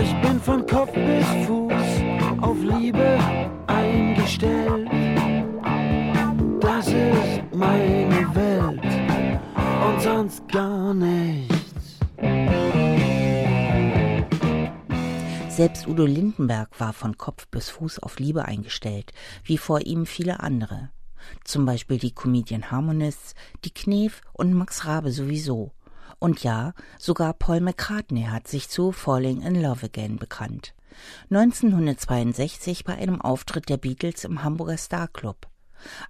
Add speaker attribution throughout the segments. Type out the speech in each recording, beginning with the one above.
Speaker 1: Ich bin von Kopf bis Fuß auf Liebe eingestellt. Das ist meine Welt und sonst gar nichts.
Speaker 2: Selbst Udo Lindenberg war von Kopf bis Fuß auf Liebe eingestellt, wie vor ihm viele andere. Zum Beispiel die Comedian Harmonists, die Knef und Max Rabe sowieso. Und ja, sogar Paul McCartney hat sich zu Falling in Love Again bekannt. 1962 bei einem Auftritt der Beatles im Hamburger Star Club.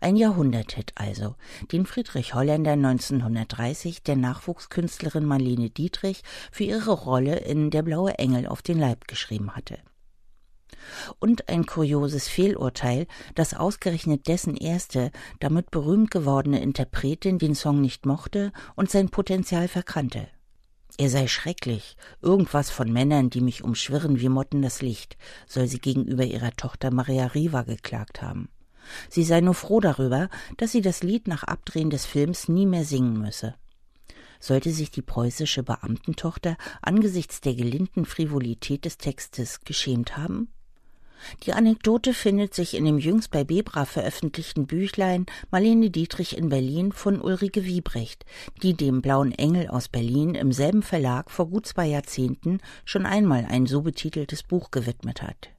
Speaker 2: Ein Jahrhunderthit also, den Friedrich Holländer 1930 der Nachwuchskünstlerin Marlene Dietrich für ihre Rolle in Der blaue Engel auf den Leib geschrieben hatte und ein kurioses Fehlurteil, dass ausgerechnet dessen erste, damit berühmt gewordene Interpretin den Song nicht mochte und sein Potenzial verkannte. Er sei schrecklich, irgendwas von Männern, die mich umschwirren wie Motten das Licht, soll sie gegenüber ihrer Tochter Maria Riva geklagt haben. Sie sei nur froh darüber, dass sie das Lied nach Abdrehen des Films nie mehr singen müsse. Sollte sich die preußische Beamtentochter angesichts der gelinden Frivolität des Textes geschämt haben? Die Anekdote findet sich in dem jüngst bei Bebra veröffentlichten Büchlein Marlene Dietrich in Berlin von Ulrike Wiebrecht, die dem Blauen Engel aus Berlin im selben Verlag vor gut zwei Jahrzehnten schon einmal ein so betiteltes Buch gewidmet hat.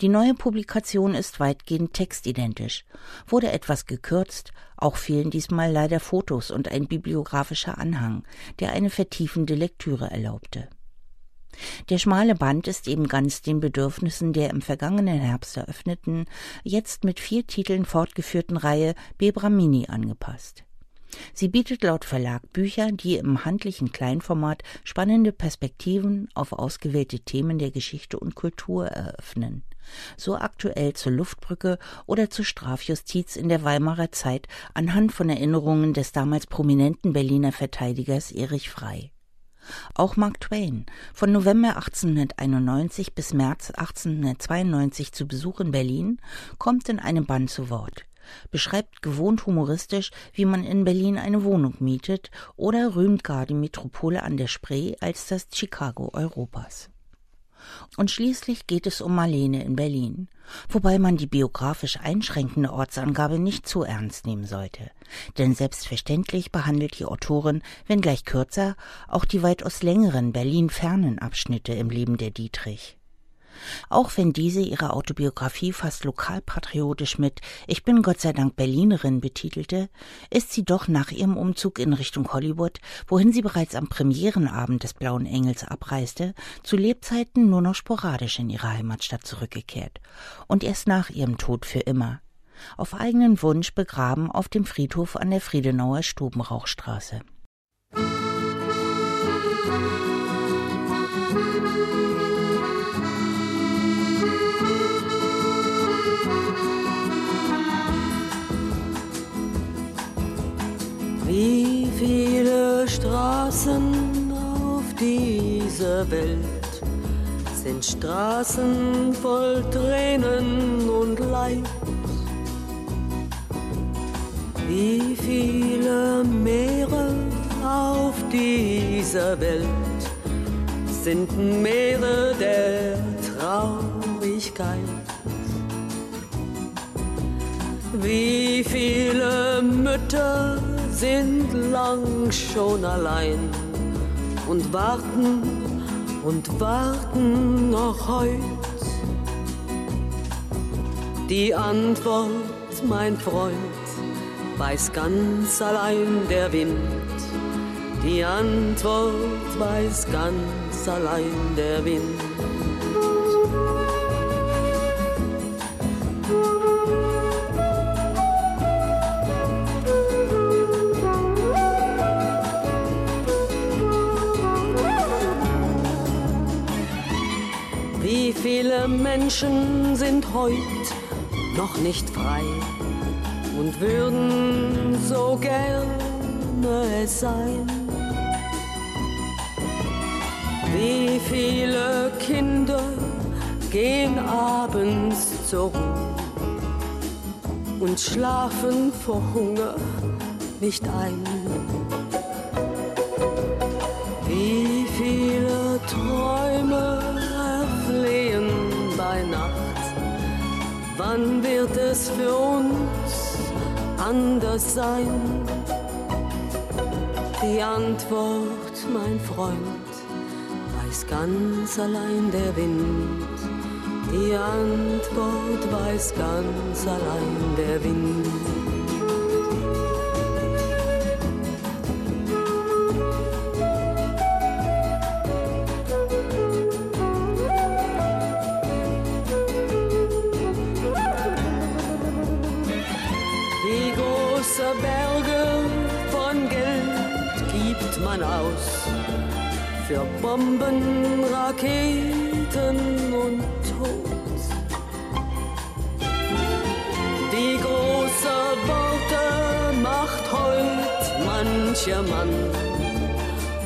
Speaker 2: Die neue Publikation ist weitgehend textidentisch, wurde etwas gekürzt, auch fehlen diesmal leider Fotos und ein bibliografischer Anhang, der eine vertiefende Lektüre erlaubte. Der schmale Band ist eben ganz den Bedürfnissen der im vergangenen Herbst eröffneten, jetzt mit vier Titeln fortgeführten Reihe Bebramini angepasst. Sie bietet laut Verlag Bücher, die im handlichen Kleinformat spannende Perspektiven auf ausgewählte Themen der Geschichte und Kultur eröffnen. So aktuell zur Luftbrücke oder zur Strafjustiz in der Weimarer Zeit anhand von Erinnerungen des damals prominenten Berliner Verteidigers Erich Frey. Auch Mark Twain, von November 1891 bis März 1892 zu Besuch in Berlin, kommt in einem Band zu Wort, beschreibt gewohnt humoristisch, wie man in Berlin eine Wohnung mietet oder rühmt gar die Metropole an der Spree als das Chicago Europas. Und schließlich geht es um Marlene in Berlin, wobei man die biografisch einschränkende Ortsangabe nicht zu ernst nehmen sollte. Denn selbstverständlich behandelt die Autorin, wenngleich kürzer, auch die weitaus längeren Berlin-fernen Abschnitte im Leben der Dietrich. Auch wenn diese ihre Autobiografie fast lokalpatriotisch mit Ich bin Gott sei Dank Berlinerin betitelte, ist sie doch nach ihrem Umzug in Richtung Hollywood, wohin sie bereits am Premierenabend des Blauen Engels abreiste, zu Lebzeiten nur noch sporadisch in ihre Heimatstadt zurückgekehrt und erst nach ihrem Tod für immer. Auf eigenen Wunsch begraben auf dem Friedhof an der Friedenauer Stubenrauchstraße.
Speaker 1: Straßen auf dieser Welt sind Straßen voll Tränen und Leid? Wie viele Meere auf dieser Welt sind Meere der Traurigkeit? Wie viele Mütter sind lang schon allein und warten und warten noch heut. Die Antwort, mein Freund, weiß ganz allein der Wind. Die Antwort weiß ganz allein der Wind. Viele Menschen sind heut noch nicht frei und würden so gerne es sein. Wie viele Kinder gehen abends zur Ruhe und schlafen vor Hunger nicht ein. Anders sein. Die Antwort, mein Freund, weiß ganz allein der Wind. Die Antwort weiß ganz allein der Wind. Große Berge von Geld gibt man aus für Bomben, Raketen und Tod. Die große Worte macht heut mancher Mann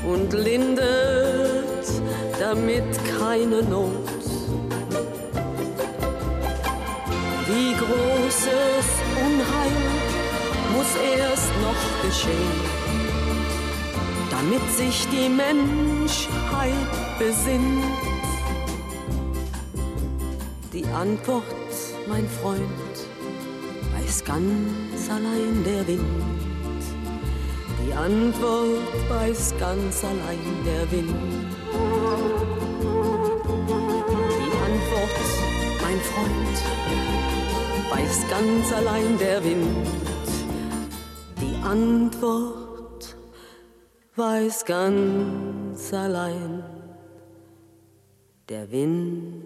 Speaker 1: und lindert damit keine Not. Wie großes Unheil muss erst noch geschehen, damit sich die Menschheit besinnt. Die Antwort, mein Freund, weiß ganz allein der Wind. Die Antwort weiß ganz allein der Wind. Die Antwort, mein Freund, weiß ganz allein der Wind. Antwort weiß ganz allein der Wind.